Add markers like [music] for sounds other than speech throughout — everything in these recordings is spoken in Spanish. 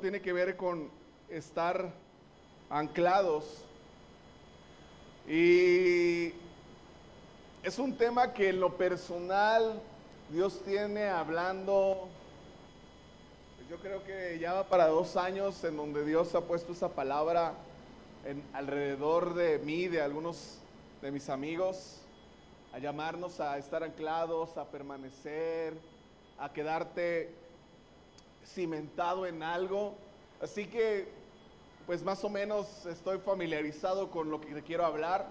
tiene que ver con estar anclados. Y es un tema que en lo personal Dios tiene hablando, pues yo creo que ya va para dos años en donde Dios ha puesto esa palabra alrededor de mí, de algunos de mis amigos, a llamarnos a estar anclados, a permanecer, a quedarte cimentado en algo. Así que, pues más o menos estoy familiarizado con lo que te quiero hablar.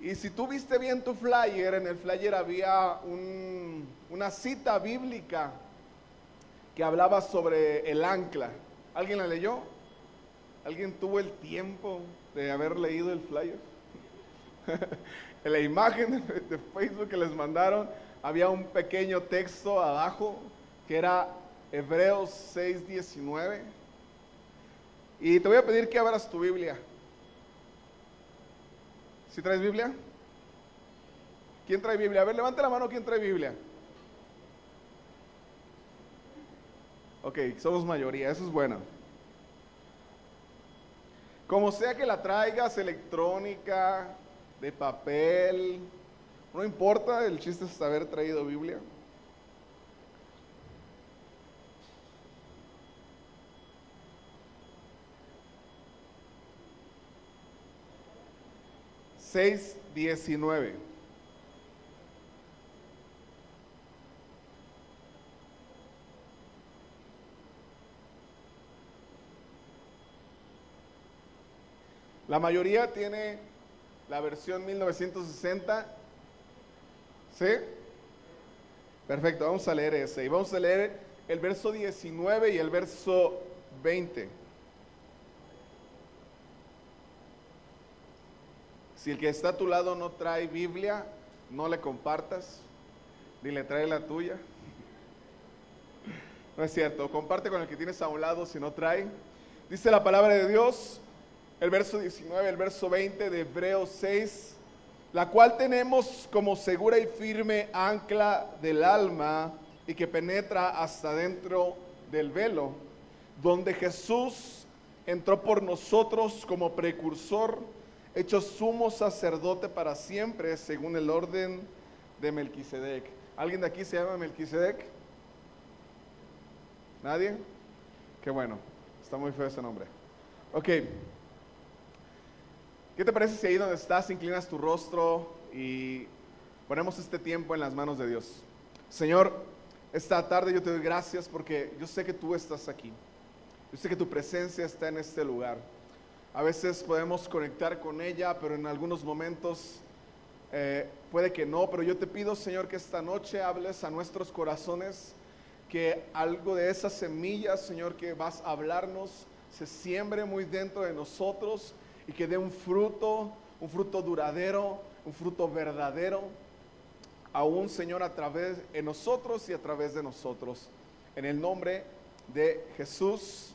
Y si tú viste bien tu flyer, en el flyer había una cita bíblica que hablaba sobre el ancla. ¿Alguien la leyó? ¿Alguien tuvo el tiempo de haber leído el flyer? [laughs] en la imagen de Facebook que les mandaron había un pequeño texto abajo que era Hebreos 6:19. Y te voy a pedir que abras tu Biblia. ¿Si traes Biblia? ¿Quién trae Biblia? A ver, levante la mano, ¿quién trae Biblia? Ok, somos mayoría, eso es bueno. Como sea que la traigas, electrónica, de papel, no importa, el chiste es haber traído Biblia. Seis diecinueve. La mayoría tiene la versión 1960. ¿Sí? Perfecto, vamos a leer ese. Y vamos a leer el verso 19 y el verso 20. Si el que está a tu lado no trae Biblia, no le compartas, ni le trae la tuya. No es cierto, comparte con el que tienes a un lado si no trae. Dice la palabra de Dios, el verso 19, el verso 20 de Hebreos 6, la cual tenemos como segura y firme ancla del alma y que penetra hasta dentro del velo, donde Jesús entró por nosotros como precursor, hecho sumo sacerdote para siempre, según el orden de Melquisedec. ¿Alguien de aquí se llama Melquisedec? ¿Nadie? Qué bueno, está muy feo ese nombre. Ok. ¿Qué te parece si ahí donde estás inclinas tu rostro y ponemos este tiempo en las manos de Dios? Señor, esta tarde yo te doy gracias porque yo sé que tú estás aquí. Yo sé que tu presencia está en este lugar. A veces podemos conectar con ella, pero en algunos momentos eh, puede que no. Pero yo te pido, Señor, que esta noche hables a nuestros corazones, que algo de esas semillas, Señor, que vas a hablarnos, se siembre muy dentro de nosotros y que dé un fruto, un fruto duradero, un fruto verdadero, aún Señor a través de nosotros y a través de nosotros. En el nombre de Jesús.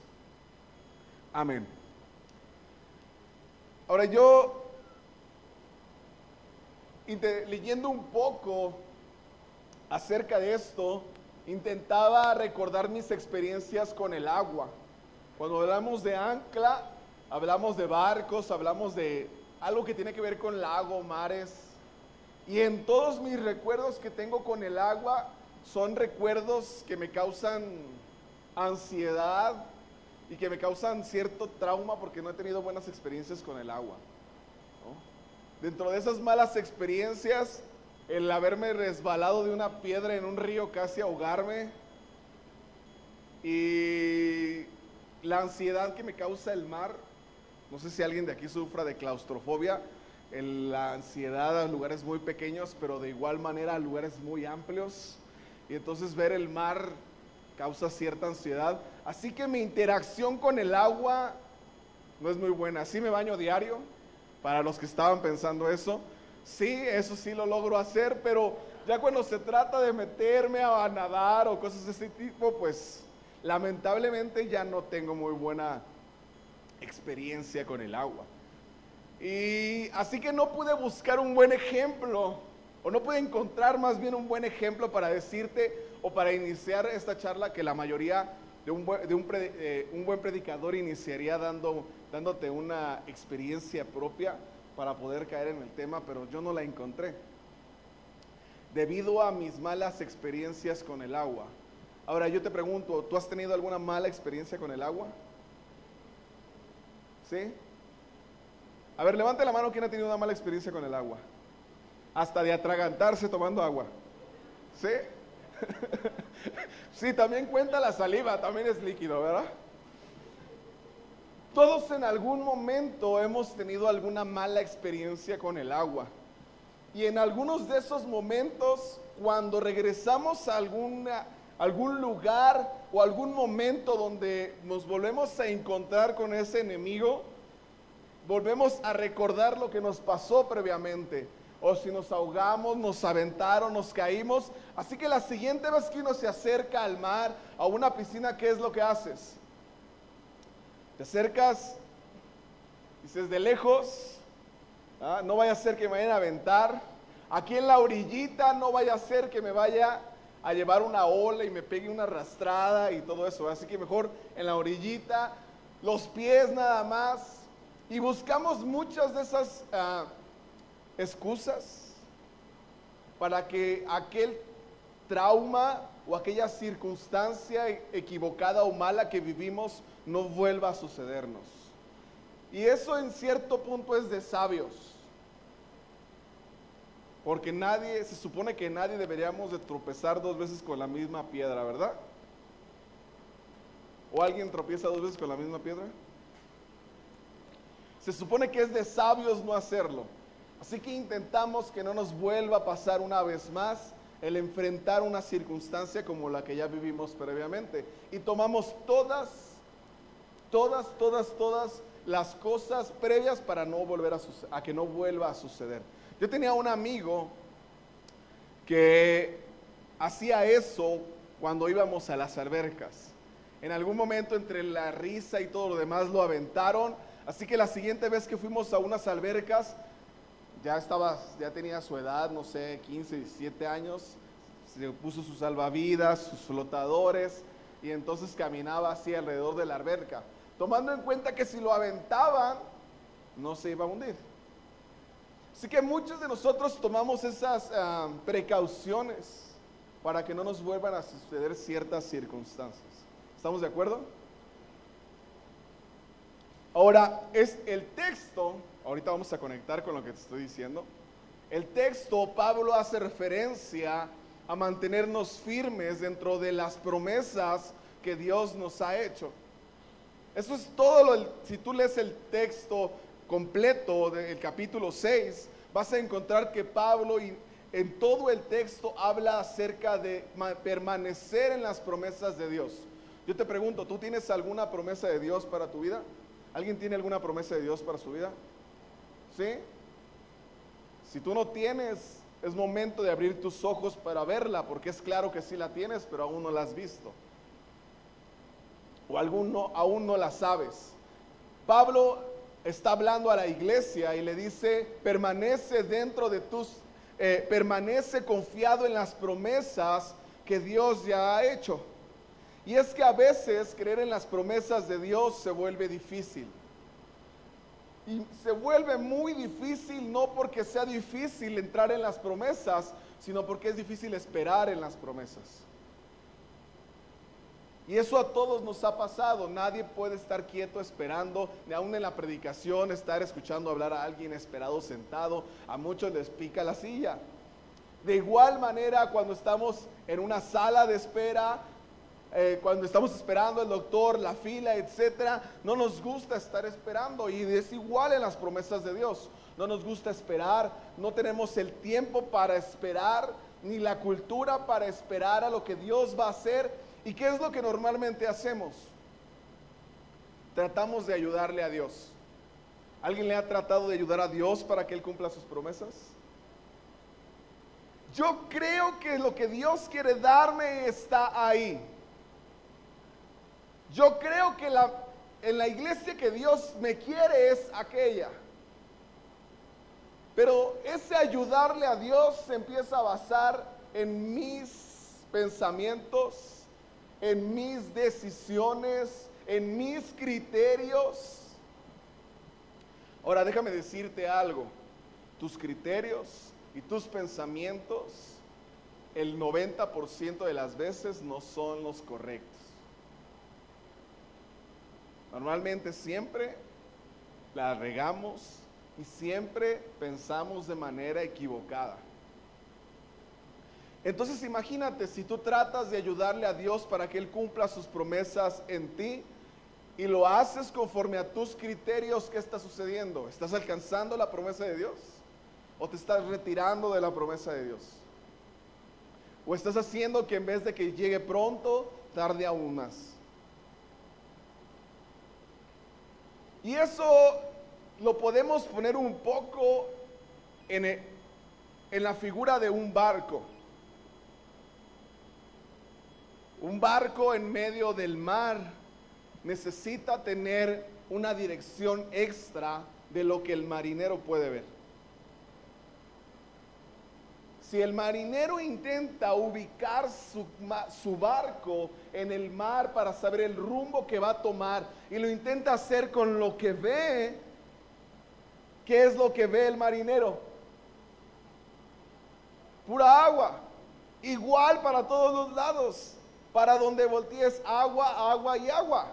Amén. Ahora yo, leyendo un poco acerca de esto, intentaba recordar mis experiencias con el agua. Cuando hablamos de ancla, hablamos de barcos, hablamos de algo que tiene que ver con lago, mares. Y en todos mis recuerdos que tengo con el agua son recuerdos que me causan ansiedad y que me causan cierto trauma porque no he tenido buenas experiencias con el agua. Dentro de esas malas experiencias, el haberme resbalado de una piedra en un río casi ahogarme y la ansiedad que me causa el mar no sé si alguien de aquí sufra de claustrofobia, la ansiedad a lugares muy pequeños, pero de igual manera a lugares muy amplios. Y entonces ver el mar causa cierta ansiedad. Así que mi interacción con el agua no es muy buena. Sí me baño diario, para los que estaban pensando eso. Sí, eso sí lo logro hacer, pero ya cuando se trata de meterme a nadar o cosas de ese tipo, pues lamentablemente ya no tengo muy buena experiencia con el agua. Y así que no pude buscar un buen ejemplo, o no pude encontrar más bien un buen ejemplo para decirte o para iniciar esta charla que la mayoría de, un, eh, un, buen predicador iniciaría dando, dándote una experiencia propia para poder caer en el tema, pero yo no la encontré. Debido a mis malas experiencias con el agua. Ahora yo te pregunto, ¿tú has tenido alguna mala experiencia con el agua? ¿Sí? A ver, levante la mano quien ha tenido una mala experiencia con el agua. Hasta de atragantarse tomando agua. ¿Sí? [laughs] sí, también cuenta la saliva, también es líquido, ¿verdad? Todos en algún momento hemos tenido alguna mala experiencia con el agua. Y en algunos de esos momentos, cuando regresamos a alguna, algún lugar o algún momento donde nos volvemos a encontrar con ese enemigo, volvemos a recordar lo que nos pasó previamente o si nos ahogamos, nos aventaron, nos caímos. Así que la siguiente vez que uno se acerca al mar, a una piscina, ¿qué es lo que haces? Te acercas, dices de lejos, ¿ah? no vaya a ser que me vayan a aventar. Aquí en la orillita no vaya a ser que me vaya a llevar una ola y me pegue una arrastrada y todo eso. Así que mejor en la orillita, los pies nada más. Y buscamos muchas de esas... Ah, excusas para que aquel trauma o aquella circunstancia equivocada o mala que vivimos no vuelva a sucedernos. Y eso en cierto punto es de sabios. Porque nadie, se supone que nadie deberíamos de tropezar dos veces con la misma piedra, ¿verdad? ¿O alguien tropieza dos veces con la misma piedra? Se supone que es de sabios no hacerlo. Así que intentamos que no nos vuelva a pasar una vez más el enfrentar una circunstancia como la que ya vivimos previamente. Y tomamos todas, todas, todas, todas las cosas previas para no volver a, que no vuelva a suceder. Yo tenía un amigo que hacía eso cuando íbamos a las albercas. En algún momento entre la risa y todo lo demás lo aventaron. Así que la siguiente vez que fuimos a unas albercas, ya estaba, ya tenía su edad, no sé, 15, 17 años, se puso sus salvavidas, sus flotadores, y entonces caminaba así alrededor de la alberca, tomando en cuenta que si lo aventaban, no se iba a hundir. Así que muchos de nosotros tomamos esas ah, precauciones para que no nos vuelvan a suceder ciertas circunstancias. ¿Estamos de acuerdo? Ahora, es el texto ahorita vamos a conectar con lo que te estoy diciendo. El texto, Pablo hace referencia a mantenernos firmes dentro de las promesas que Dios nos ha hecho. Eso es todo lo, si tú lees el texto completo del capítulo 6, vas a encontrar que Pablo en todo el texto habla acerca de permanecer en las promesas de Dios. Yo te pregunto, ¿tú tienes alguna promesa de Dios para tu vida? ¿Alguien tiene alguna promesa de Dios para su vida? Si tú no tienes, es momento de abrir tus ojos para verla, porque es claro que sí la tienes, pero aún no la has visto. O aún no la sabes. Pablo está hablando a la iglesia y le dice, permanece dentro de tus, eh, permanece confiado en las promesas que Dios ya ha hecho. Y es que a veces creer en las promesas de Dios se vuelve difícil. Y se vuelve muy difícil no porque sea difícil entrar en las promesas, sino porque es difícil esperar en las promesas. Y eso a todos nos ha pasado. Nadie puede estar quieto esperando, ni aún en la predicación, estar escuchando hablar a alguien esperado sentado. A muchos les pica la silla. De igual manera, cuando estamos en una sala de espera, eh, cuando estamos esperando el doctor, la fila, etcétera, no nos gusta estar esperando y es igual en las promesas de Dios. No nos gusta esperar, no tenemos el tiempo para esperar, ni la cultura para esperar a lo que Dios va a hacer. ¿Y qué es lo que normalmente hacemos? Tratamos de ayudarle a Dios. ¿Alguien le ha tratado de ayudar a Dios para que Él cumpla sus promesas? Yo creo que lo que Dios quiere darme está ahí. Yo creo que la, en la iglesia que Dios me quiere es aquella. Pero ese ayudarle a Dios se empieza a basar en mis pensamientos, en mis decisiones, en mis criterios. Ahora déjame decirte algo, tus criterios y tus pensamientos el 90% de las veces no son los correctos. Normalmente siempre la regamos y siempre pensamos de manera equivocada. Entonces imagínate si tú tratas de ayudarle a Dios para que Él cumpla sus promesas en ti y lo haces conforme a tus criterios, ¿qué está sucediendo? ¿Estás alcanzando la promesa de Dios? ¿O te estás retirando de la promesa de Dios? ¿O estás haciendo que en vez de que llegue pronto, tarde aún más? Y eso lo podemos poner un poco en, en la figura de un barco. Un barco en medio del mar necesita tener una dirección extra de lo que el marinero puede ver. Si el marinero intenta ubicar su, su, barco en el mar para saber el rumbo que va a tomar y lo intenta hacer con lo que ve, ¿qué es lo que ve el marinero? Pura agua. Igual para todos los lados. Para donde voltees agua, agua y agua.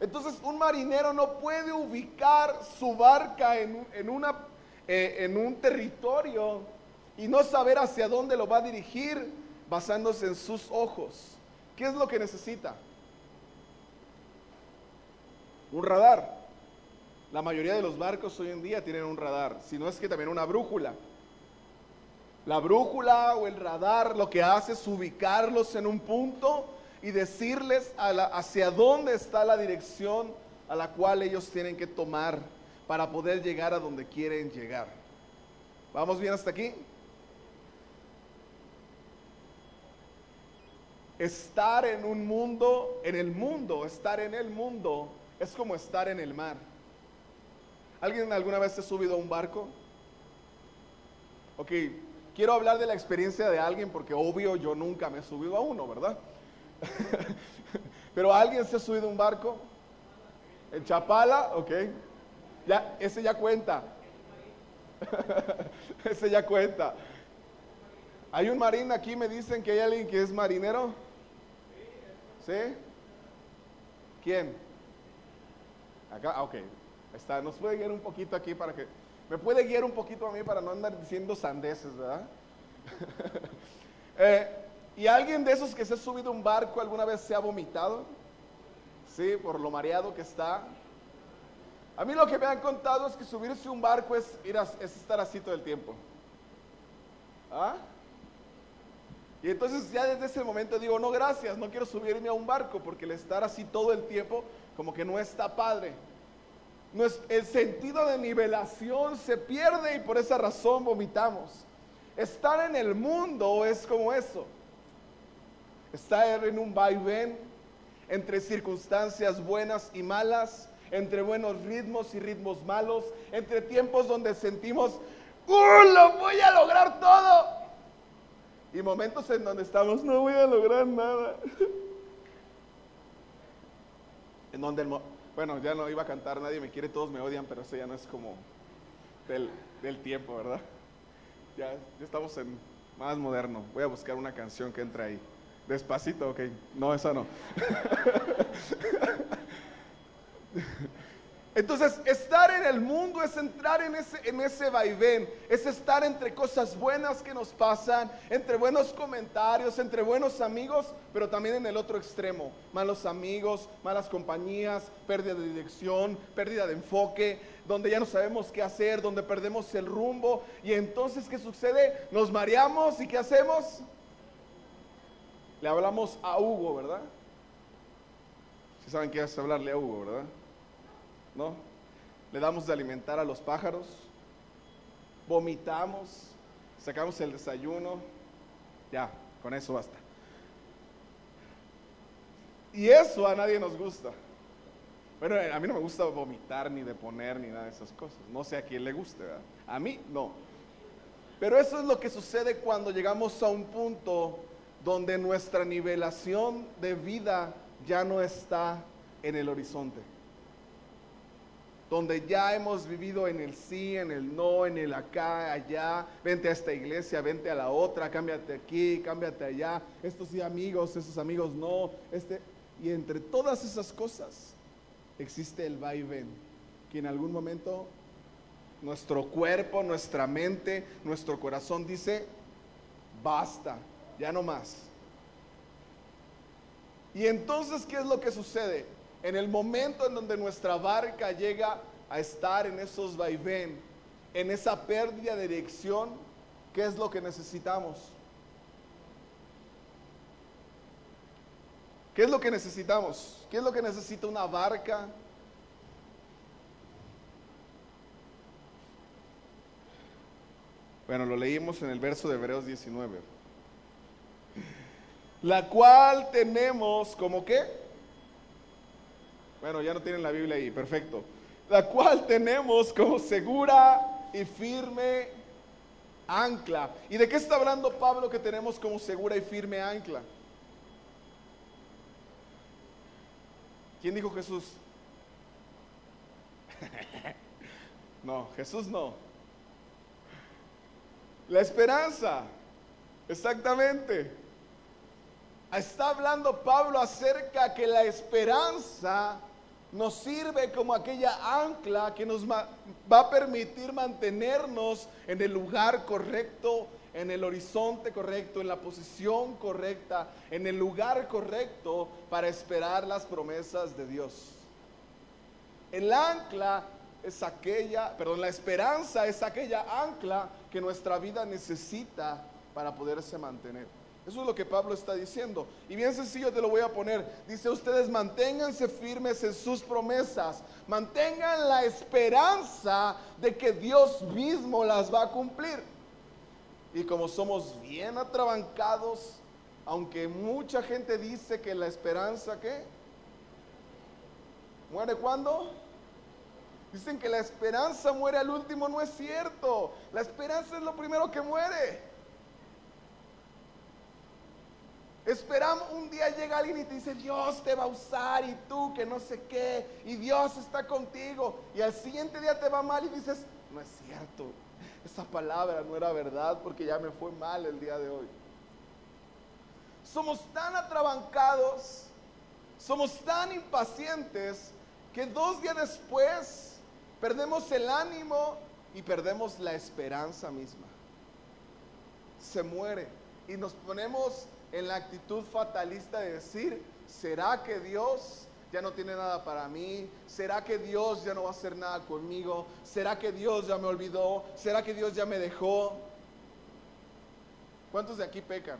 Entonces un marinero no puede ubicar su barca en, eh, en un territorio y no saber hacia dónde lo va a dirigir basándose en sus ojos. ¿Qué es lo que necesita? Un radar. La mayoría de los barcos hoy en día tienen un radar, si no es que también una brújula. La brújula o el radar lo que hace es ubicarlos en un punto y decirles hacia dónde está la dirección a la cual ellos tienen que tomar para poder llegar a donde quieren llegar. ¿Vamos bien hasta aquí? Estar en un mundo, en el mundo, estar en el mundo es como estar en el mar. ¿Alguien alguna vez se ha subido a un barco? Ok, quiero hablar de la experiencia de alguien porque obvio yo nunca me he subido a uno, ¿verdad? [laughs] Pero alguien se ha subido a un barco en Chapala, ok. Ya, ese ya cuenta. [laughs] ese ya cuenta. Hay un marín aquí, me dicen que hay alguien que es marinero. ¿Sí? ¿Quién? Acá, ah, ok. Está, nos puede guiar un poquito aquí para que... Me puede guiar un poquito a mí para no andar diciendo sandeces, ¿verdad? [laughs] eh, ¿Y alguien de esos que se ha subido un barco alguna vez se ha vomitado? Sí, por lo mareado que está. A mí lo que me han contado es que subirse un barco es, es estar así todo el tiempo. ¿Ah? Y entonces ya desde ese momento digo, no gracias, no quiero subirme a un barco porque el estar así todo el tiempo como que no está padre. No es, el sentido de nivelación se pierde y por esa razón vomitamos. Estar en el mundo es como eso estar en un vaivén entre circunstancias buenas y malas, entre buenos ritmos y ritmos malos, entre tiempos donde sentimos, ¡Uh, lo voy a lograr todo! Y momentos en donde estamos, no voy a lograr nada. [laughs] en donde, bueno, ya no iba a cantar, nadie me quiere, todos me odian, pero eso ya no es como del, del tiempo, ¿verdad? Ya, ya estamos en más moderno. Voy a buscar una canción que entre ahí. Despacito, ok. No, esa no. [laughs] Entonces, estar en el mundo es entrar en ese, en ese vaivén, es estar entre cosas buenas que nos pasan, entre buenos comentarios, entre buenos amigos, pero también en el otro extremo, malos amigos, malas compañías, pérdida de dirección, pérdida de enfoque, donde ya no sabemos qué hacer, donde perdemos el rumbo. Y entonces, ¿qué sucede? Nos mareamos y ¿qué hacemos? Le hablamos a Hugo, ¿verdad? Si saben qué es hablarle a Hugo, ¿verdad? ¿No? Le damos de alimentar a los pájaros, vomitamos, sacamos el desayuno, ya, con eso basta. Y eso a nadie nos gusta. Bueno, a mí no me gusta vomitar ni deponer ni nada de esas cosas. No sé a quién le guste, ¿verdad? A mí no. Pero eso es lo que sucede cuando llegamos a un punto donde nuestra nivelación de vida ya no está en el horizonte. Donde ya hemos vivido en el sí, en el no, en el acá, allá. Vente a esta iglesia, vente a la otra, cámbiate aquí, cámbiate allá. Estos sí amigos, esos amigos no. Este, y entre todas esas cosas existe el va y ven, que en algún momento nuestro cuerpo, nuestra mente, nuestro corazón dice, basta, ya no más. Y entonces, ¿qué es lo que sucede? En el momento en donde nuestra barca llega a estar en esos vaivén, en esa pérdida de dirección, ¿qué es lo que necesitamos? ¿Qué es lo que necesitamos? ¿Qué es lo que necesita una barca? Bueno, lo leímos en el verso de Hebreos 19. La cual tenemos como qué? Bueno, ya no tienen la Biblia ahí, perfecto. La cual tenemos como segura y firme ancla. ¿Y de qué está hablando Pablo que tenemos como segura y firme ancla? ¿Quién dijo Jesús? [laughs] no, Jesús no. La esperanza, exactamente. Está hablando Pablo acerca que la esperanza nos sirve como aquella ancla que nos va a permitir mantenernos en el lugar correcto, en el horizonte correcto, en la posición correcta, en el lugar correcto para esperar las promesas de Dios. El ancla es aquella, perdón, la esperanza es aquella ancla que nuestra vida necesita para poderse mantener. Eso es lo que Pablo está diciendo. Y bien sencillo te lo voy a poner. Dice, ustedes manténganse firmes en sus promesas. Mantengan la esperanza de que Dios mismo las va a cumplir. Y como somos bien atrabancados, aunque mucha gente dice que la esperanza, ¿qué? ¿Muere cuándo? Dicen que la esperanza muere al último, no es cierto. La esperanza es lo primero que muere. Esperamos, un día llega alguien y te dice, Dios te va a usar y tú que no sé qué, y Dios está contigo. Y al siguiente día te va mal y dices, no es cierto, esa palabra no era verdad porque ya me fue mal el día de hoy. Somos tan atrabancados, somos tan impacientes que dos días después perdemos el ánimo y perdemos la esperanza misma. Se muere y nos ponemos en la actitud fatalista de decir, ¿será que Dios ya no tiene nada para mí? ¿Será que Dios ya no va a hacer nada conmigo? ¿Será que Dios ya me olvidó? ¿Será que Dios ya me dejó? ¿Cuántos de aquí pecan?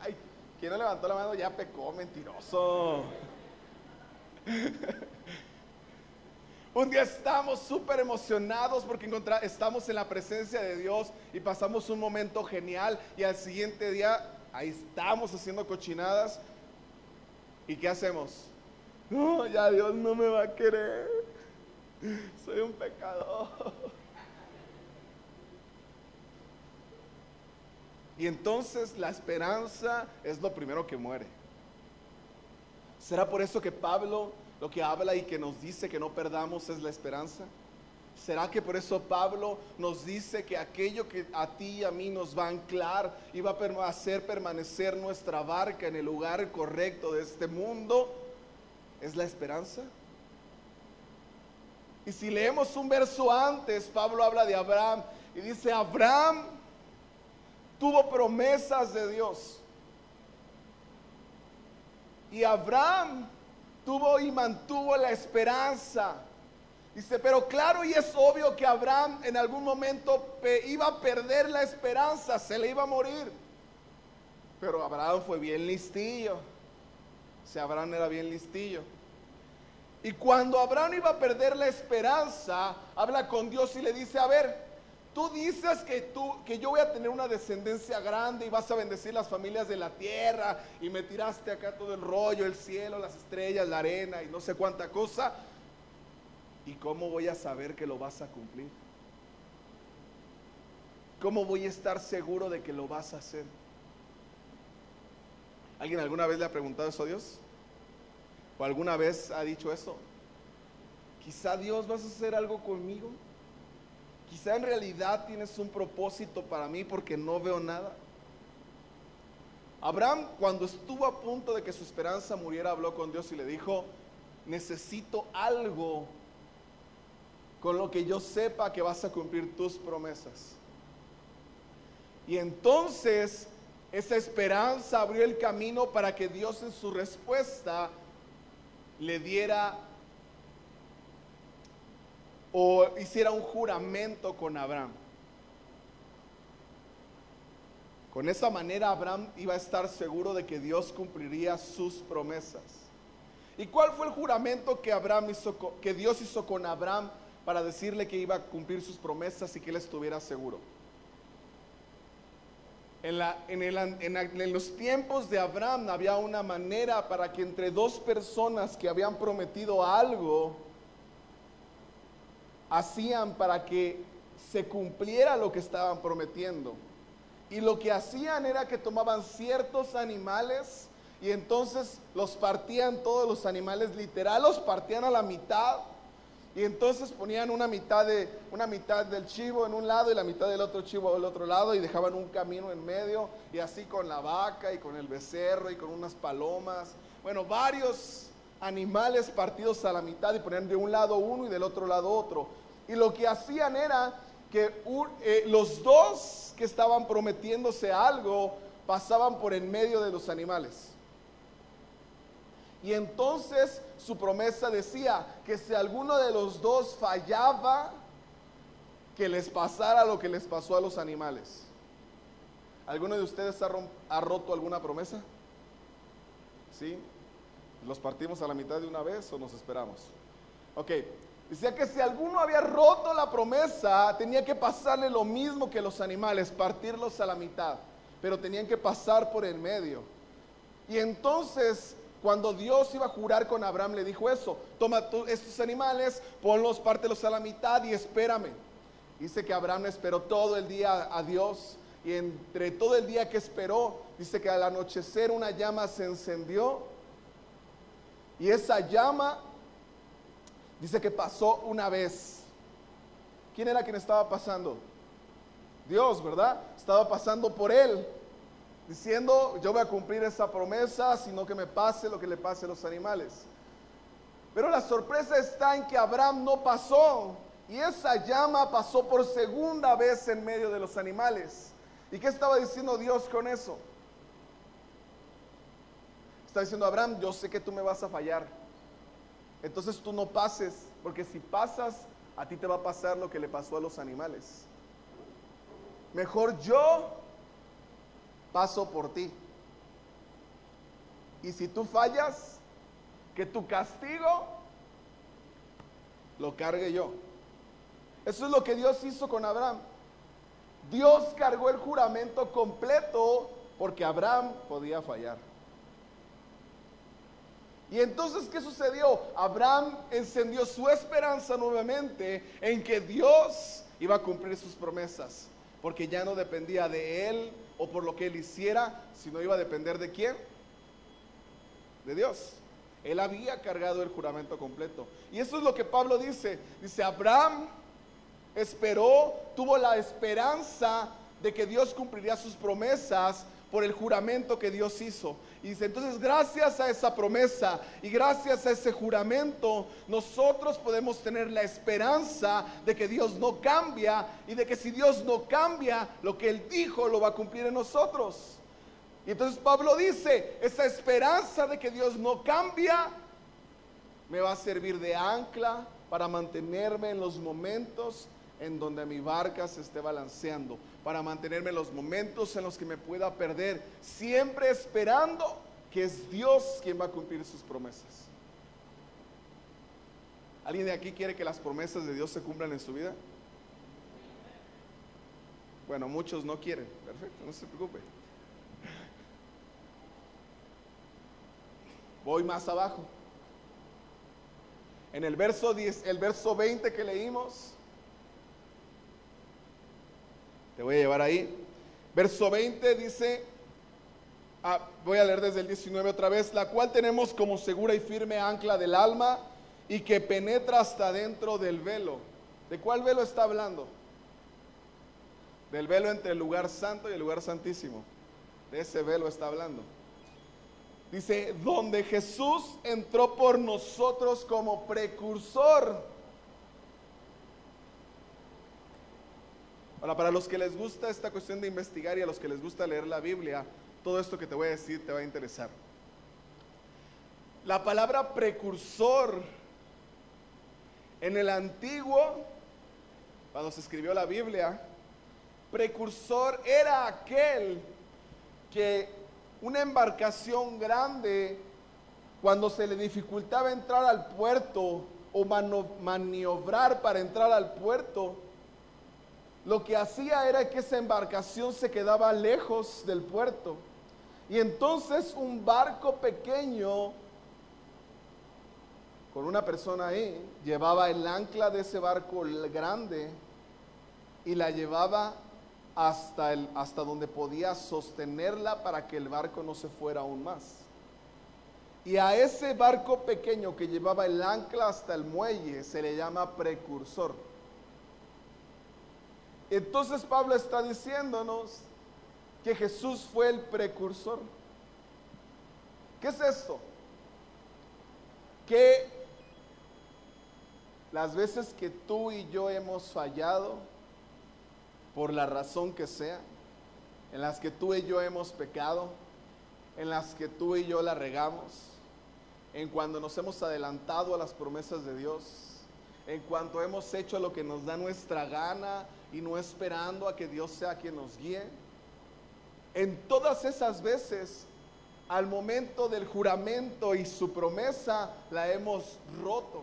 Ay, ¿quién no levantó la mano ya pecó, mentiroso? [laughs] Un día estamos súper emocionados porque estamos en la presencia de Dios y pasamos un momento genial y al siguiente día ahí estamos haciendo cochinadas. ¿Y qué hacemos? No, ya Dios no me va a querer. Soy un pecador. Y entonces la esperanza es lo primero que muere. ¿Será por eso que Pablo lo que habla y que nos dice que no perdamos es la esperanza? ¿Será que por eso Pablo nos dice que aquello que a ti y a mí nos va a anclar y va a hacer permanecer nuestra barca en el lugar correcto de este mundo es la esperanza? Y si leemos un verso antes, Pablo habla de Abraham y dice, Abraham tuvo promesas de Dios. Y Abraham tuvo y mantuvo la esperanza. Dice, pero claro y es obvio que Abraham en algún momento iba a perder la esperanza, se le iba a morir. Pero Abraham fue bien listillo. Si Abraham era bien listillo. Y cuando Abraham iba a perder la esperanza, habla con Dios y le dice, a ver, Tú dices que, tú, que yo voy a tener una descendencia grande y vas a bendecir las familias de la tierra y me tiraste acá todo el rollo, el cielo, las estrellas, la arena y no sé cuánta cosa. ¿Y cómo voy a saber que lo vas a cumplir? ¿Cómo voy a estar seguro de que lo vas a hacer? ¿Alguien alguna vez le ha preguntado eso a Dios? ¿O alguna vez ha dicho eso? Quizá Dios vas a hacer algo conmigo. Quizá en realidad tienes un propósito para mí porque no veo nada. Abraham cuando estuvo a punto de que su esperanza muriera habló con Dios y le dijo, necesito algo con lo que yo sepa que vas a cumplir tus promesas. Y entonces esa esperanza abrió el camino para que Dios en su respuesta le diera o hiciera un juramento con Abraham. Con esa manera Abraham iba a estar seguro de que Dios cumpliría sus promesas. ¿Y cuál fue el juramento que Abraham hizo que Dios hizo con Abraham para decirle que iba a cumplir sus promesas y que él estuviera seguro? En, en, los tiempos de Abraham había una manera para que entre dos personas que habían prometido algo, hacían para que se cumpliera lo que estaban prometiendo. Y lo que hacían era que tomaban ciertos animales y entonces los partían todos los animales, literal, los partían a la mitad. Y entonces ponían una mitad, de, una mitad del chivo en un lado y la mitad del otro chivo al otro lado y dejaban un camino en medio y así con la vaca y con el becerro y con unas palomas. Bueno, varios animales partidos a la mitad y ponían de un lado uno y del otro lado otro. Y lo que hacían era que eh, los dos que estaban prometiéndose algo pasaban por en medio de los animales. Y entonces su promesa decía que si alguno de los dos fallaba, que les pasara lo que les pasó a los animales. ¿Alguno de ustedes ha, roto alguna promesa? ¿Sí? ¿Los partimos a la mitad de una vez o nos esperamos? Ok, Decía que si alguno había roto la promesa, tenía que pasarle lo mismo que los animales, partirlos a la mitad, pero tenían que pasar por el medio. Y entonces, cuando Dios iba a jurar con Abraham, le dijo eso, toma estos animales, ponlos, pártelos a la mitad y espérame. Dice que Abraham esperó todo el día a Dios y entre todo el día que esperó, dice que al anochecer una llama se encendió y esa llama Dice que pasó una vez. ¿Quién era quien estaba pasando? Dios, ¿verdad? Estaba pasando por él, diciendo, yo voy a cumplir esa promesa, sino que me pase lo que le pase a los animales. Pero la sorpresa está en que Abraham no pasó y esa llama pasó por segunda vez en medio de los animales. ¿Y qué estaba diciendo Dios con eso? Está diciendo Abraham, yo sé que tú me vas a fallar entonces tú no pases, porque si pasas, a ti te va a pasar lo que le pasó a los animales. Mejor yo paso por ti. Y si tú fallas, que tu castigo lo cargue yo. Eso es lo que Dios hizo con Abraham. Dios cargó el juramento completo porque Abraham podía fallar. Y entonces, ¿qué sucedió? Abraham encendió su esperanza nuevamente en que Dios iba a cumplir sus promesas, porque ya no dependía de él o por lo que él hiciera, sino iba a depender de quién? De Dios. Él había cargado el juramento completo. Y eso es lo que Pablo dice. Dice, Abraham esperó, tuvo la esperanza de que Dios cumpliría sus promesas por el juramento que Dios hizo. Y dice, entonces gracias a esa promesa y gracias a ese juramento, nosotros podemos tener la esperanza de que Dios no cambia y de que si Dios no cambia, lo que Él dijo lo va a cumplir en nosotros. Y entonces Pablo dice, esa esperanza de que Dios no cambia, me va a servir de ancla para mantenerme en los momentos en donde mi barca se esté balanceando, para mantenerme en los momentos en los que me pueda perder, siempre esperando que es Dios quien va a cumplir sus promesas. ¿Alguien de aquí quiere que las promesas de Dios se cumplan en su vida? Bueno, muchos no quieren. Perfecto, no se preocupe. Voy más abajo. En el verso 10, el verso 20 que leímos, Voy a llevar ahí. Verso 20 dice, ah, voy a leer desde el 19 otra vez, la cual tenemos como segura y firme ancla del alma y que penetra hasta dentro del velo. ¿De cuál velo está hablando? Del velo entre el lugar santo y el lugar santísimo. De ese velo está hablando. Dice, donde Jesús entró por nosotros como precursor. Ahora, para los que les gusta esta cuestión de investigar y a los que les gusta leer la Biblia, todo esto que te voy a decir te va a interesar. La palabra precursor en el antiguo, cuando se escribió la Biblia, precursor era aquel que una embarcación grande, cuando se le dificultaba entrar al puerto o maniobrar para entrar al puerto, lo que hacía era que esa embarcación se quedaba lejos del puerto. Y entonces un barco pequeño con una persona ahí llevaba el ancla de ese barco grande y la llevaba hasta, el, hasta donde podía sostenerla para que el barco no se fuera aún más. Y a ese barco pequeño que llevaba el ancla hasta el muelle se le llama precursor. Entonces Pablo está diciéndonos que Jesús fue el precursor. ¿Qué es esto? Que las veces que tú y yo hemos fallado, por la razón que sea, en las que tú y yo hemos pecado, en las que tú y yo la regamos, en cuando nos hemos adelantado a las promesas de Dios, en cuanto hemos hecho lo que nos da nuestra gana y no esperando a que Dios sea quien nos guíe. En todas esas veces, al momento del juramento y su promesa, la hemos roto.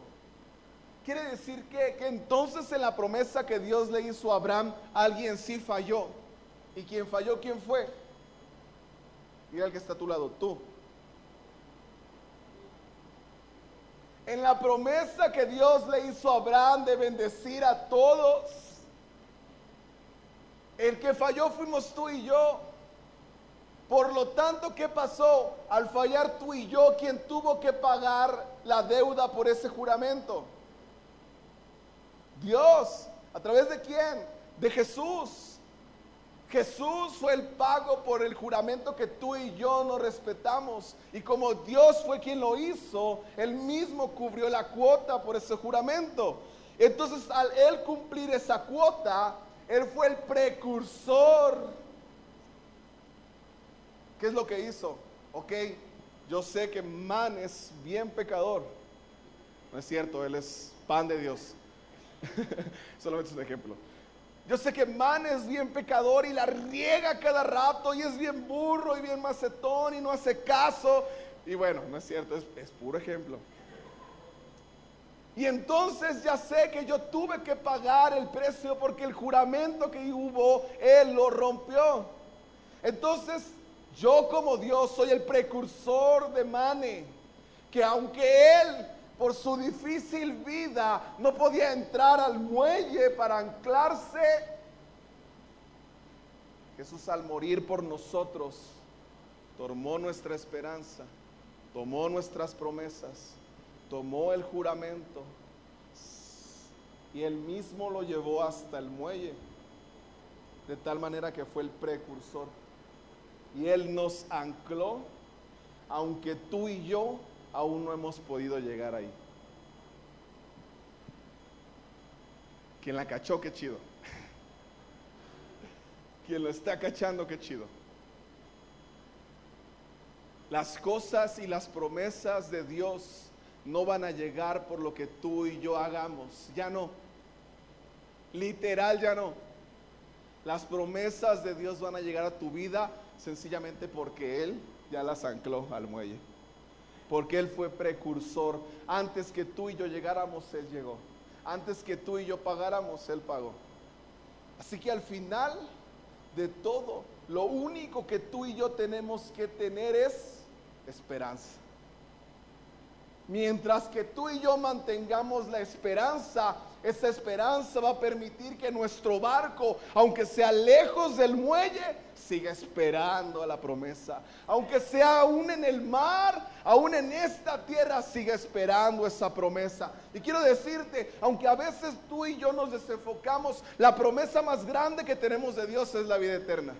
Quiere decir que, entonces en la promesa que Dios le hizo a Abraham, alguien sí falló. ¿Y quien falló, quién fue? Mira el que está a tu lado, tú. En la promesa que Dios le hizo a Abraham de bendecir a todos, el que falló fuimos tú y yo. Por lo tanto, ¿qué pasó? Al fallar tú y yo, ¿quién tuvo que pagar la deuda por ese juramento? Dios. ¿A través de quién? De Jesús. Jesús fue el pago por el juramento que tú y yo no respetamos. Y como Dios fue quien lo hizo, Él mismo cubrió la cuota por ese juramento. Entonces al Él cumplir esa cuota, Él fue el precursor. ¿Qué es lo que hizo? Ok, yo sé que Man es bien pecador. No es cierto, Él es pan de Dios. [laughs] Solamente es un ejemplo. Yo sé que Man es bien pecador y la riega cada rato y es bien burro y bien macetón y no hace caso. Y bueno, no es cierto, es, es puro ejemplo. Y entonces ya sé que yo tuve que pagar el precio porque el juramento que hubo, Él lo rompió. Entonces yo como Dios soy el precursor de Mane, que aunque Él por su difícil vida no podía entrar al muelle para anclarse. Jesús al morir por nosotros tomó nuestra esperanza, tomó nuestras promesas, tomó el juramento y él mismo lo llevó hasta el muelle, de tal manera que fue el precursor. Y él nos ancló, aunque tú y yo aún no hemos podido llegar ahí. Quien la cachó, qué chido. [laughs] Quien lo está cachando, qué chido. Las cosas y las promesas de Dios no van a llegar por lo que tú y yo hagamos. Ya no. Literal, ya no. Las promesas de Dios van a llegar a tu vida sencillamente porque Él ya las ancló al muelle porque Él fue precursor. Antes que tú y yo llegáramos, Él llegó. Antes que tú y yo pagáramos, Él pagó. Así que al final de todo, lo único que tú y yo tenemos que tener es esperanza. Mientras que tú y yo mantengamos la esperanza, esa esperanza va a permitir que nuestro barco, aunque sea lejos del muelle, siga esperando a la promesa. Aunque sea aún en el mar, aún en esta tierra, siga esperando esa promesa. Y quiero decirte, aunque a veces tú y yo nos desenfocamos, la promesa más grande que tenemos de Dios es la vida eterna.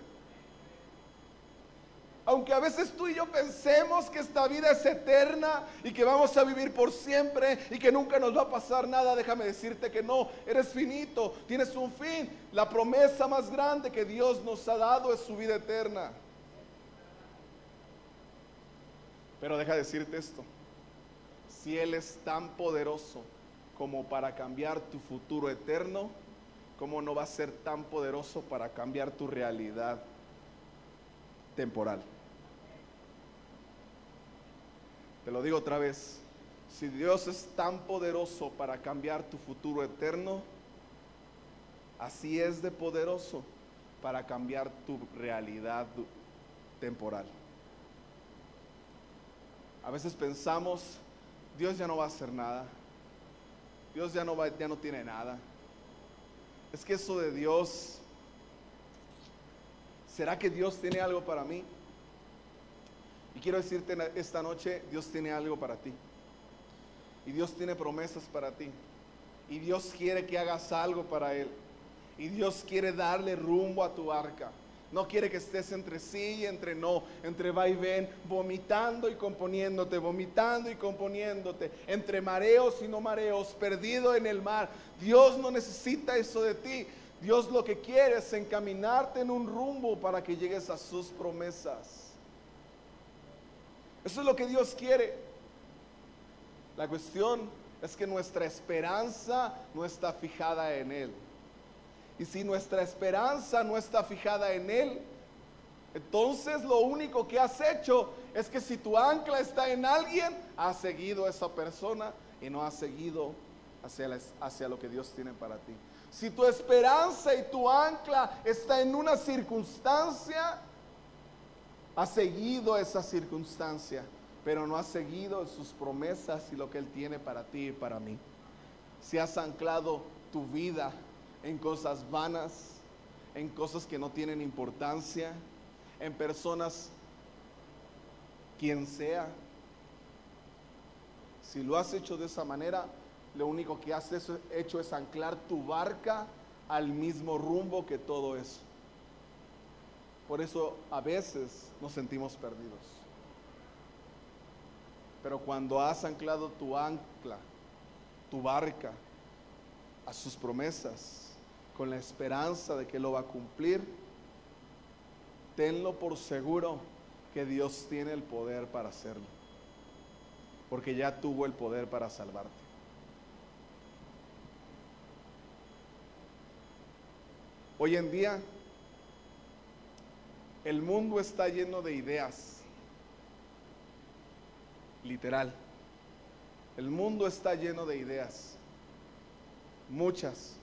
Aunque a veces tú y yo pensemos que esta vida es eterna y que vamos a vivir por siempre y que nunca nos va a pasar nada, déjame decirte que no, eres finito, tienes un fin. La promesa más grande que Dios nos ha dado es su vida eterna. Pero deja decirte esto, si Él es tan poderoso como para cambiar tu futuro eterno, ¿cómo no va a ser tan poderoso para cambiar tu realidad temporal? Te lo digo otra vez, si Dios es tan poderoso para cambiar tu futuro eterno, así es de poderoso para cambiar tu realidad temporal. A veces pensamos, Dios ya no va a hacer nada. Dios ya no, va, ya no tiene nada. Es que eso de Dios, ¿será que Dios tiene algo para mí? Y quiero decirte esta noche, Dios tiene algo para ti. Y Dios tiene promesas para ti. Y Dios quiere que hagas algo para Él. Y Dios quiere darle rumbo a tu arca. No quiere que estés entre sí y entre no, entre va y ven, vomitando y componiéndote, vomitando y componiéndote, entre mareos y no mareos, perdido en el mar. Dios no necesita eso de ti. Dios lo que quiere es encaminarte en un rumbo para que llegues a sus promesas. Eso es lo que Dios quiere. La cuestión es que nuestra esperanza no está fijada en Él. Y si nuestra esperanza no está fijada en Él, entonces lo único que has hecho es que si tu ancla está en alguien, has seguido a esa persona y no has seguido hacia, hacia lo que Dios tiene para ti. Si tu esperanza y tu ancla está en una circunstancia, ha seguido esa circunstancia, pero no ha seguido sus promesas y lo que Él tiene para ti y para mí. Si has anclado tu vida en cosas vanas, en cosas que no tienen importancia, en personas, quien sea, si lo has hecho de esa manera, lo único que has hecho es anclar tu barca al mismo rumbo que todo eso. Por eso a veces nos sentimos perdidos. Pero cuando has anclado tu ancla, tu barca, a sus promesas, con la esperanza de que lo va a cumplir, tenlo por seguro que Dios tiene el poder para hacerlo. Porque ya tuvo el poder para salvarte. Hoy en día el mundo está lleno de ideas. Literal. El mundo está lleno de ideas. Muchas.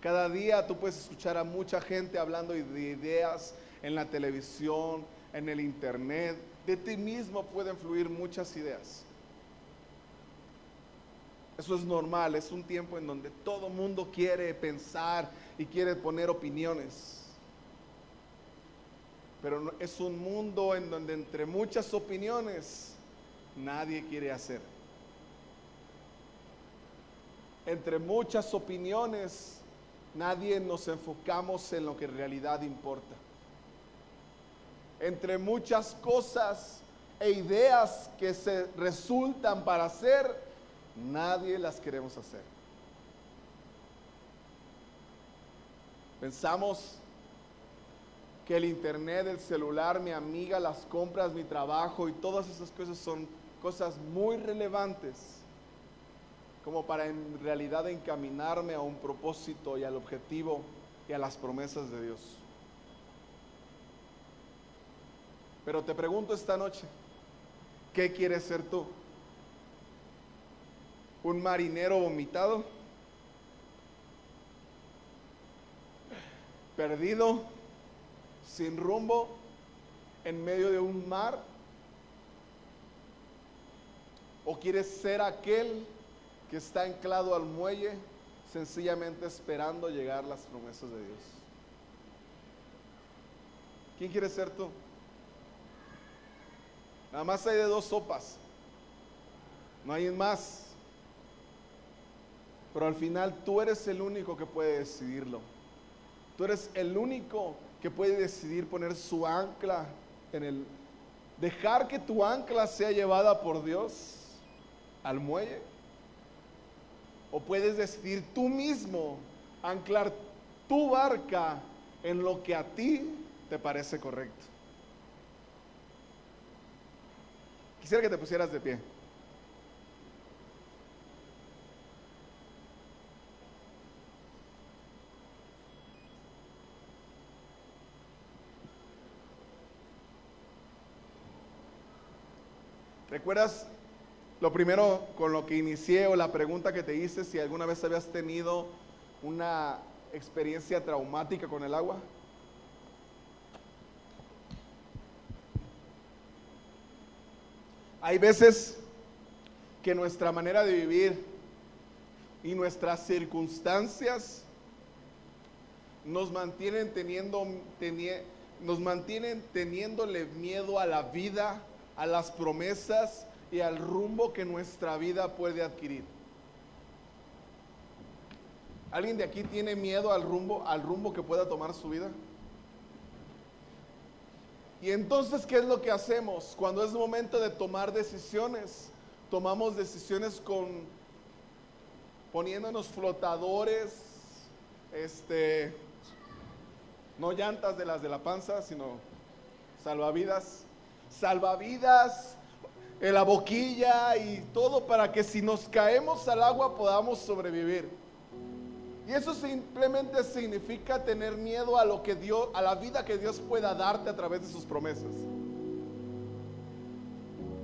Cada día tú puedes escuchar a mucha gente hablando de ideas en la televisión, en el internet. De ti mismo pueden fluir muchas ideas. Eso es normal, es un tiempo en donde todo mundo quiere pensar y quiere poner opiniones pero es un mundo en donde entre muchas opiniones nadie quiere hacer. Entre muchas opiniones nadie nos enfocamos en lo que en realidad importa. Entre muchas cosas e ideas que se resultan para hacer, nadie las queremos hacer. Pensamos el internet, el celular, mi amiga, las compras, mi trabajo y todas esas cosas son cosas muy relevantes como para en realidad encaminarme a un propósito y al objetivo y a las promesas de Dios. Pero te pregunto esta noche, ¿qué quieres ser tú? ¿Un marinero vomitado? ¿Perdido? Sin rumbo en medio de un mar? ¿O quieres ser aquel que está anclado al muelle sencillamente esperando llegar las promesas de Dios. ¿Quién quiere ser tú? Nada más hay de dos sopas. No hay más. Pero al final tú eres el único que puede decidirlo. Tú eres el único que puede decidir poner su ancla en el... Dejar que tu ancla sea llevada por Dios al muelle. O puedes decidir tú mismo anclar tu barca en lo que a ti te parece correcto. Quisiera que te pusieras de pie. ¿Recuerdas lo primero con lo que inicié o la pregunta que te hice si alguna vez habías tenido una experiencia traumática con el agua? Hay veces que nuestra manera de vivir y nuestras circunstancias nos mantienen teniendo nos mantienen teniéndole miedo a la vida a las promesas y al rumbo que nuestra vida puede adquirir. ¿Alguien de aquí tiene miedo al rumbo, al rumbo que pueda tomar su vida? Y entonces, ¿qué es lo que hacemos? Cuando es momento de tomar decisiones, tomamos decisiones con poniéndonos flotadores, este, no llantas de las de la panza, sino salvavidas salvavidas, en la boquilla y todo para que si nos caemos al agua podamos sobrevivir. Y eso simplemente significa tener miedo a lo que Dios, a la vida que Dios pueda darte a través de sus promesas.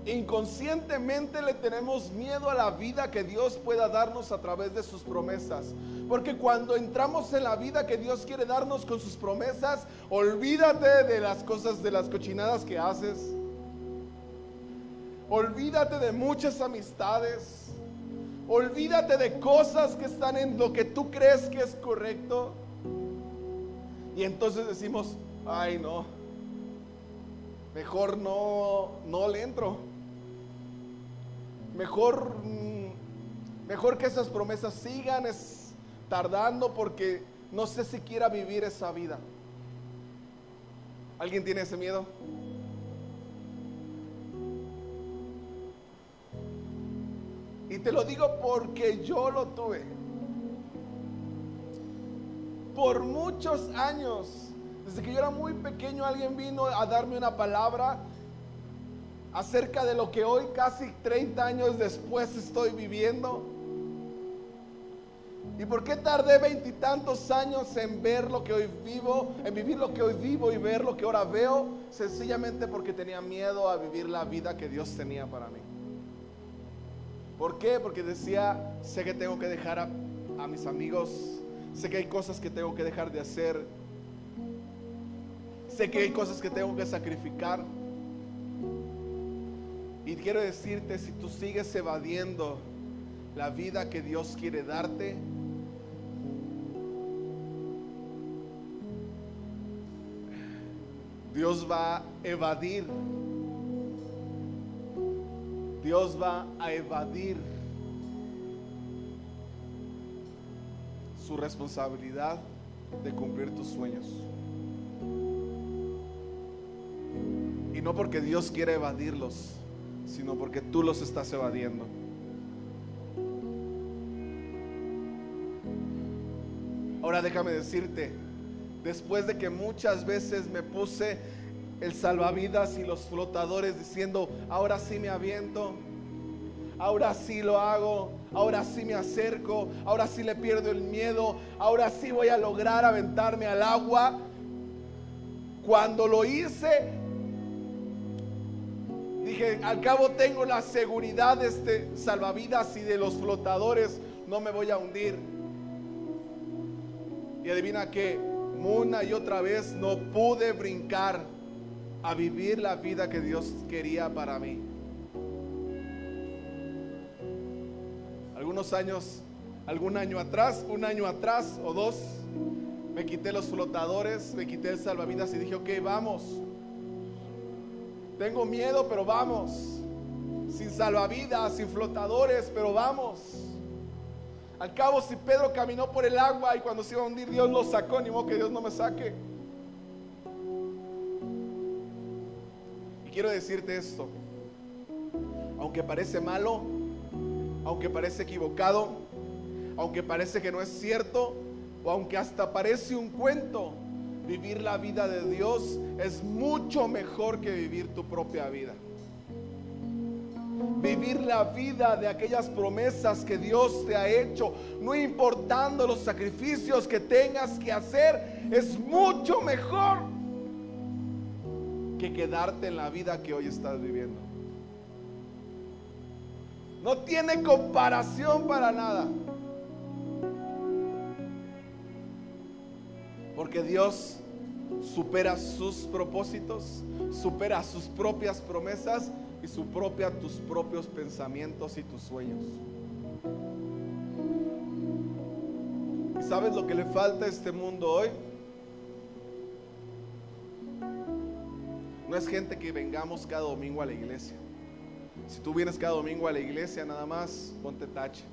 Inconscientemente le tenemos miedo a la vida que Dios pueda darnos a través de sus promesas. Porque cuando entramos en la vida que Dios quiere darnos con sus promesas, olvídate de las cosas, de las cochinadas que haces Olvídate de muchas amistades. Olvídate de cosas que están en lo que tú crees que es correcto. Y entonces decimos, ay no, mejor no, no le entro. Mejor, mm, mejor que esas promesas sigan es, tardando porque no sé si quiera vivir esa vida. ¿Alguien tiene ese miedo? Y te lo digo porque yo lo tuve. Por muchos años, desde que yo era muy pequeño, alguien vino a darme una palabra acerca de lo que hoy, casi 30 años después, estoy viviendo. ¿Y por qué tardé veintitantos años en ver lo que hoy vivo, en vivir lo que hoy vivo y ver lo que ahora veo? Sencillamente porque tenía miedo a vivir la vida que Dios tenía para mí. ¿Por qué? Porque decía, sé que tengo que dejar a, mis amigos, sé que hay cosas que tengo que dejar de hacer, sé que hay cosas que tengo que sacrificar. Y quiero decirte, si tú sigues evadiendo la vida que Dios quiere darte, Dios va a evadir Dios va a evadir su responsabilidad de cumplir tus sueños. Y no porque Dios quiere evadirlos, sino porque tú los estás evadiendo. Ahora déjame decirte, después de que muchas veces me puse el salvavidas y los flotadores diciendo, ahora sí me aviento, ahora sí lo hago, ahora sí me acerco, ahora sí le pierdo el miedo, ahora sí voy a lograr aventarme al agua. Cuando lo hice, dije, al cabo tengo la seguridad de este salvavidas y de los flotadores, no me voy a hundir. Y adivina que una y otra vez no pude brincar a vivir la vida que Dios quería para mí. Algunos años algún año atrás, un año atrás o dos, me quité los flotadores, me quité el salvavidas y dije, ok, vamos. Tengo miedo, pero vamos. Sin salvavidas, sin flotadores, pero vamos. Al cabo, si Pedro caminó por el agua y cuando se iba a hundir, Dios lo sacó, ni modo que Dios no me saque. Quiero decirte esto, aunque parece malo, aunque parece equivocado, aunque parece que no es cierto, o aunque hasta parece un cuento, vivir la vida de Dios es mucho mejor que vivir tu propia vida. Vivir la vida de aquellas promesas que Dios te ha hecho, no importando los sacrificios que tengas que hacer, es mucho mejor que quedarte en la vida que hoy estás viviendo. No tiene comparación para nada. Porque Dios supera sus propósitos, supera sus propias promesas y su propia tus propios pensamientos y tus sueños. ¿Y sabes lo que le falta a este mundo hoy? No es gente que vengamos cada domingo a la iglesia. Si tú vienes cada domingo a la iglesia, nada más ponte tache.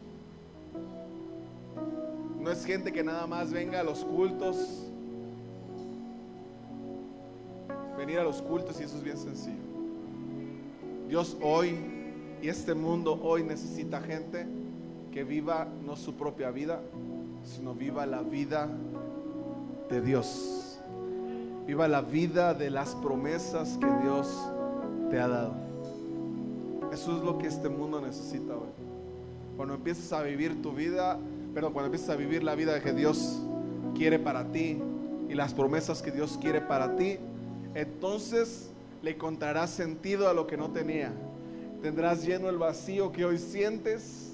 No es gente que nada más venga a los cultos. Venir a los cultos y eso es bien sencillo. Dios hoy y este mundo hoy necesita gente que viva no su propia vida, sino viva la vida de Dios. Viva la vida de las promesas que Dios te ha dado. Eso es lo que este mundo necesita hoy. Cuando empieces a vivir tu vida, pero cuando empieces a vivir la vida que Dios quiere para ti y las promesas que Dios quiere para ti, entonces le contarás sentido a lo que no tenía. Tendrás lleno el vacío que hoy sientes.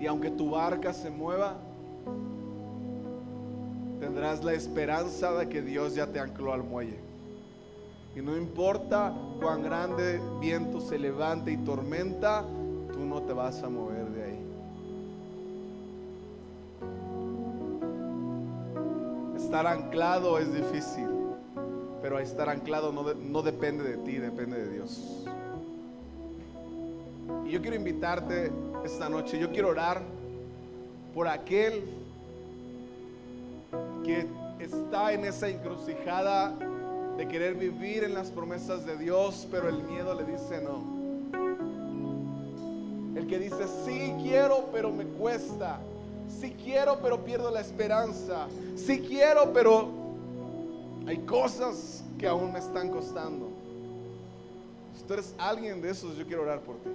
Y aunque tu barca se mueva, tendrás la esperanza de que Dios ya te ancló al muelle. Y no importa cuán grande viento se levante y tormenta, tú no te vas a mover de ahí. Estar anclado es difícil pero estar anclado no, no depende de ti, depende de Dios. Y yo quiero invitarte esta noche, yo quiero orar por aquel que está en esa encrucijada de querer vivir en las promesas de Dios, pero el miedo le dice no. El que dice, sí quiero, pero me cuesta. Sí quiero, pero pierdo la esperanza. Sí quiero, pero hay cosas que aún me están costando. Si tú eres alguien de esos, yo quiero orar por ti.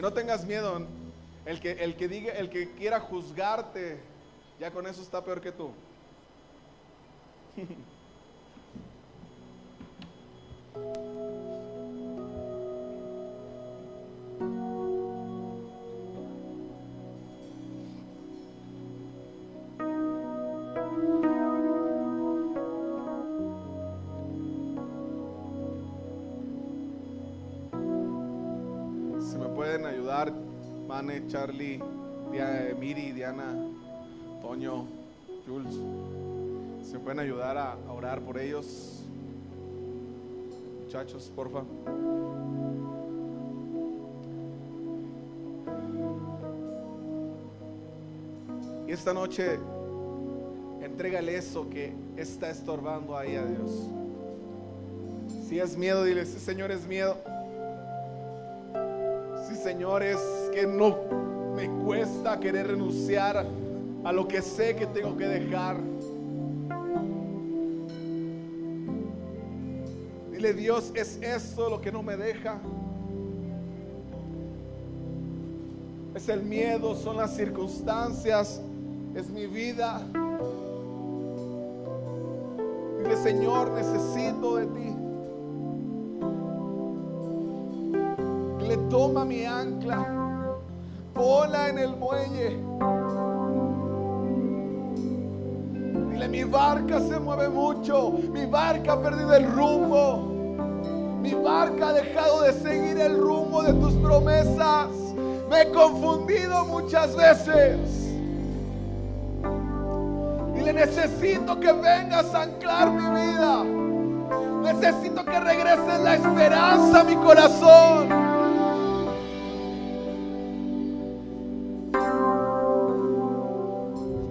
No tengas miedo. El que, el que diga, el que quiera juzgarte, ya con eso está peor que tú. [laughs] Charlie, Miri, Diana, Toño, Jules. ¿Se pueden ayudar a, orar por ellos? Muchachos, porfa. Y esta noche, entrégale eso que está estorbando ahí a Dios. Si es miedo, dile, Señor, es miedo. Si Señor, es no me cuesta querer renunciar a lo que sé que tengo que dejar. Dile Dios, es eso lo que no me deja. Es el miedo, son las circunstancias, es mi vida. Dile Señor, necesito de ti. Dile, toma mi ancla en el muelle. Dile, mi barca se mueve mucho, mi barca ha perdido el rumbo. Mi barca ha dejado de seguir el rumbo de tus promesas. Me he confundido muchas veces. Y le necesito que vengas a anclar mi vida. Necesito que regreses la esperanza a mi corazón.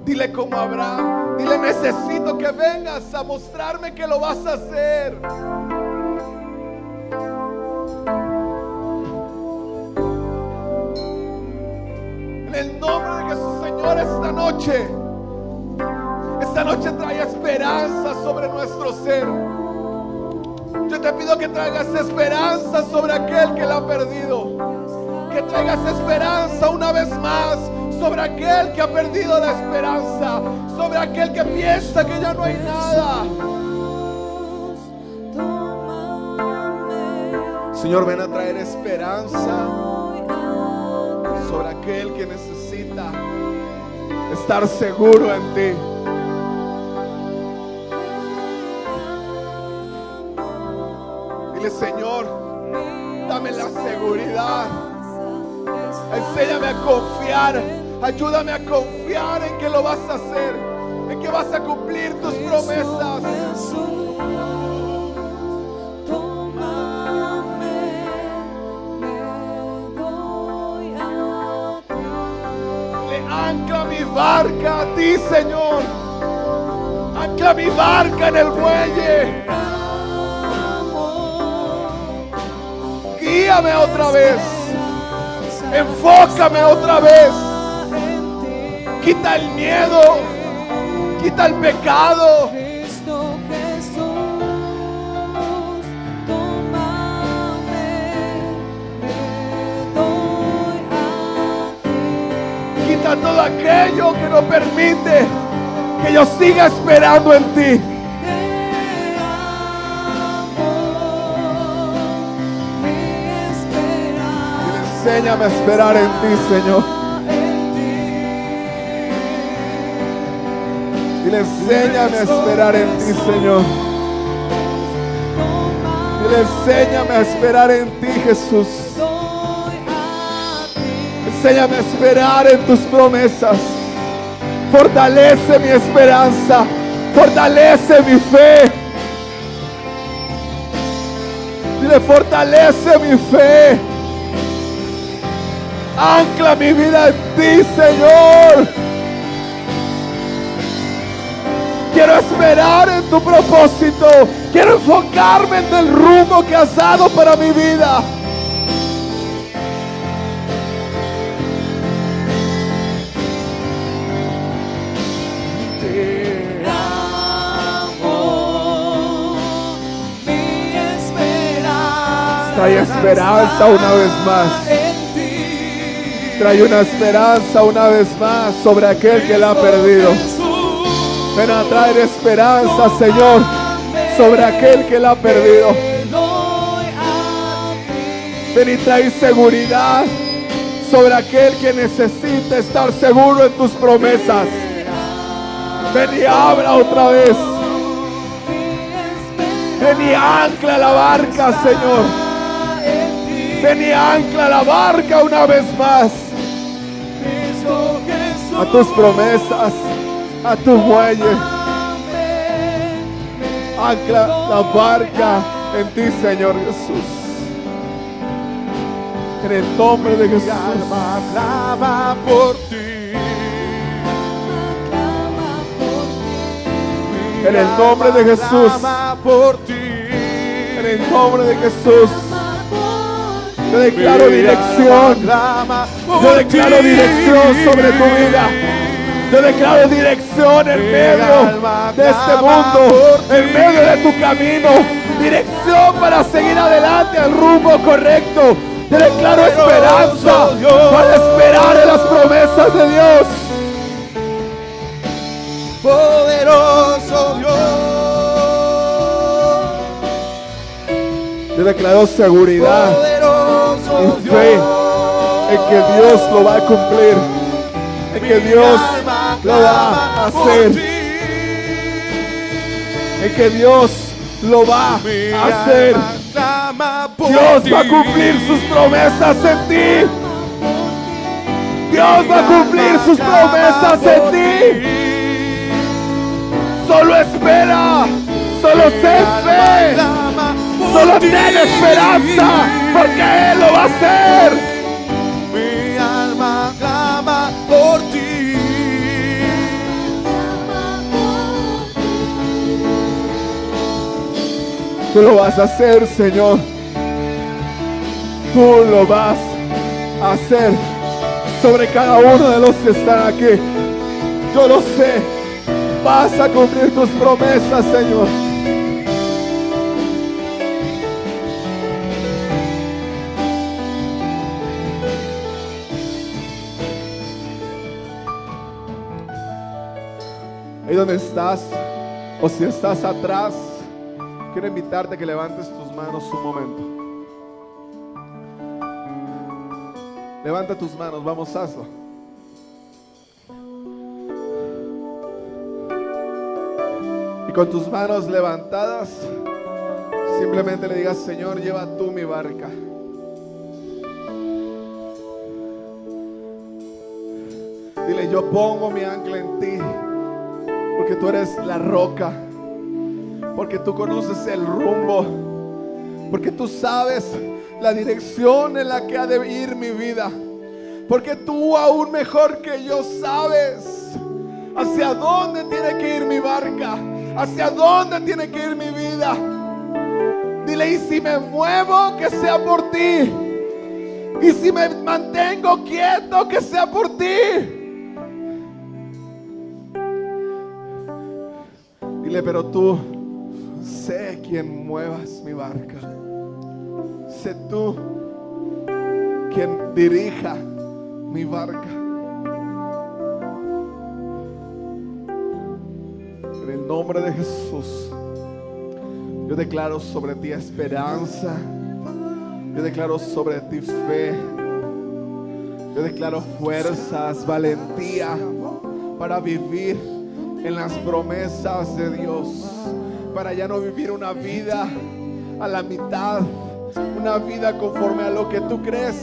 Dile como Abraham, dile necesito que vengas a mostrarme que lo vas a hacer. En el nombre de Jesús, Señor, esta noche, esta noche trae esperanza sobre nuestro ser. Yo te pido que traigas esperanza sobre aquel que la ha perdido. Que traigas esperanza una vez más sobre aquel que ha perdido la esperanza. Sobre aquel que piensa que ya no hay nada. Señor, ven a traer esperanza sobre aquel que necesita estar seguro en ti. Dile, Señor, dame la seguridad. Enséñame a confiar. Ayúdame a confiar en que lo vas a hacer. En que vas a cumplir tus promesas. Le ancla mi barca a ti, Señor. Ancla mi barca en el muelle. Guíame otra vez. Enfócame otra vez. Quita el miedo. Quita el pecado. Quita todo aquello que no permite que yo siga esperando en ti. Enséñame a esperar en ti, Señor. Dile, enséñame a esperar en ti, Señor. Dile, enséñame a esperar en ti, Jesús. Enséñame a esperar en tus promesas. Fortalece mi esperanza. Fortalece mi fe. Dile, fortalece mi fe. Ancla mi vida en ti, Señor. Esperar en tu propósito. Quiero enfocarme en el rumbo que has dado para mi vida. Trae esperanza una vez más. Trae una esperanza una vez más sobre aquel que la ha perdido. Ven a traer esperanza, Señor, sobre aquel que la ha perdido. Ven y trae seguridad sobre aquel que necesita estar seguro en tus promesas. Ven y habla otra vez. Ven y ancla la barca, Señor. Ven y ancla la barca una vez más a tus promesas, a tu muelle. Ancla la barca en ti, Señor Jesús. En el nombre de Jesús. clama por ti. En el nombre de Jesús. Por ti. En el nombre de Jesús. Yo declaro dirección. alma Yo declaro dirección sobre tu vida. Yo declaro dirección en medio de este mundo, en medio de tu camino. Dirección para seguir adelante al rumbo correcto. Yo declaro esperanza para esperar en las promesas de Dios. Poderoso Dios. Yo declaro seguridad y fe en que Dios lo va a cumplir. En que Dios lo va a hacer. En que Dios lo va a hacer. Dios va a cumplir sus promesas en ti. Dios va a cumplir sus promesas en ti. Solo espera. Solo ten fe. Solo ten esperanza. Porque Él lo va a hacer. Tú lo vas a hacer, Señor. Tú lo vas a hacer sobre cada uno de los que están aquí. Yo lo sé. Vas a cumplir tus promesas, Señor. Ahí donde estás, o si estás atrás, quiero invitarte a que levantes tus manos un momento. Levanta tus manos, vamos, hazlo. Y con tus manos levantadas, simplemente le digas, Señor, lleva tú mi barca. Dile, yo pongo mi ancla en ti, porque tú eres la roca, porque tú conoces el rumbo, porque tú sabes la dirección en la que ha de ir mi vida, porque tú aún mejor que yo sabes hacia dónde tiene que ir mi barca, hacia dónde tiene que ir mi vida. Dile, y si me muevo, que sea por ti. Y si me mantengo quieto, que sea por ti. Dile, pero tú sé quien muevas mi barca. Sé tú quien dirija mi barca. En el nombre de Jesús, yo declaro sobre ti esperanza. Yo declaro sobre ti fe. Yo declaro fuerzas, valentía para vivir en las promesas de Dios. Para ya no vivir una vida a la mitad, una vida conforme a lo que tú crees,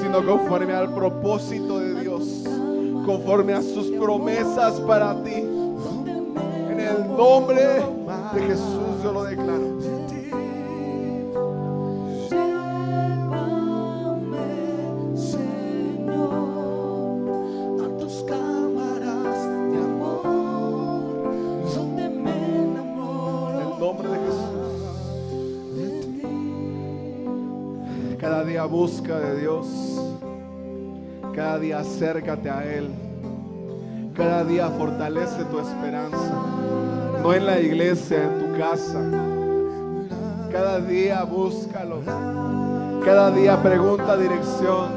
sino conforme al propósito de Dios, conforme a sus promesas para ti. En el nombre de Jesús yo lo declaro. Busca de Dios. Cada día acércate a Él. Cada día fortalece tu esperanza. No en la iglesia, en tu casa. Cada día búscalo. Cada día pregunta dirección.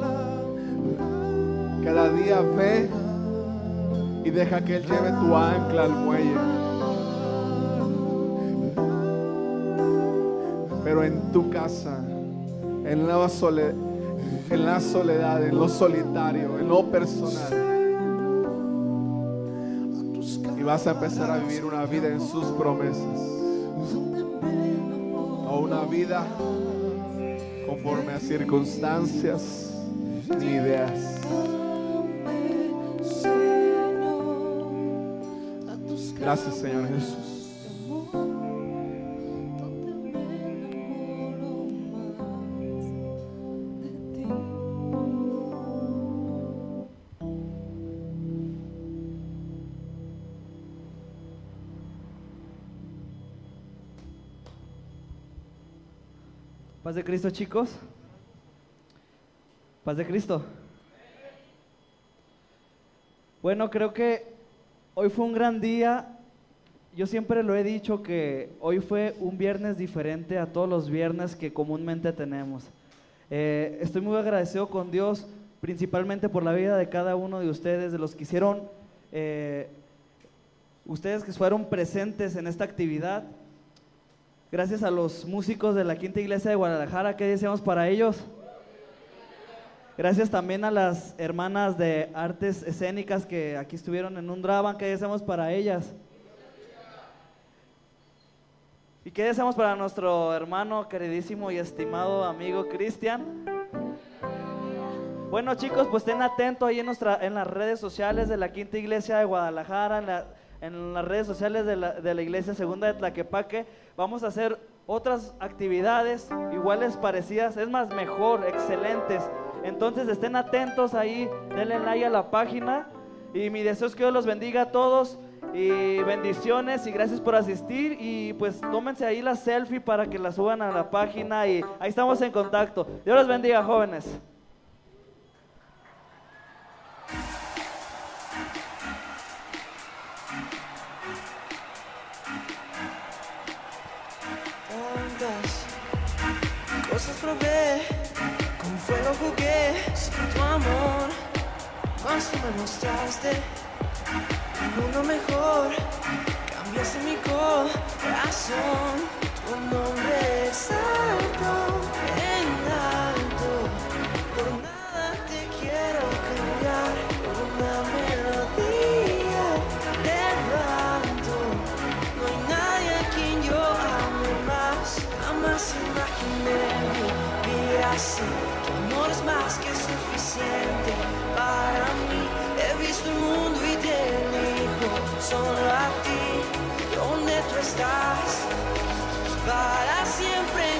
Cada día ve y deja que Él lleve tu ancla al muelle. Pero en tu casa, en la, sole- en la soledad, en lo solitario, en lo personal. Y vas a empezar a vivir una vida en sus promesas. O una vida conforme a circunstancias ni ideas. Gracias Señor Jesús. Paz de Cristo, chicos. Paz de Cristo. Bueno, creo que hoy fue un gran día. Yo siempre lo he dicho que hoy fue un viernes diferente a todos los viernes que comúnmente tenemos. Eh, estoy muy agradecido con Dios, principalmente por la vida de cada uno de ustedes, de los que hicieron, eh, ustedes que fueron presentes en esta actividad. Gracias a los músicos de la Quinta Iglesia de Guadalajara, ¿qué deseamos para ellos? Gracias también a las hermanas de artes escénicas que aquí estuvieron en un drama, ¿qué deseamos para ellas? ¿Y qué deseamos para nuestro hermano queridísimo y estimado amigo Cristian? Bueno chicos, pues estén atentos ahí en, nuestra, en las redes sociales de la Quinta Iglesia de Guadalajara, en las redes sociales de la, de la Iglesia Segunda de Tlaquepaque. Vamos a hacer otras actividades iguales, parecidas, es más, mejor, excelentes. Entonces estén atentos ahí, denle like a la página y mi deseo es que Dios los bendiga a todos y bendiciones y gracias por asistir y pues tómense ahí la selfie para que la suban a la página y ahí estamos en contacto. Dios los bendiga jóvenes. Cosas probé, con fuego jugué, sin tu amor, más tú me mostraste. Un mundo mejor, cambiaste mi corazón, tu nombre es imaginé vivir así. Tu amor es más que suficiente para mí. He visto el mundo y te elijo solo a ti. Donde tú estás, para siempre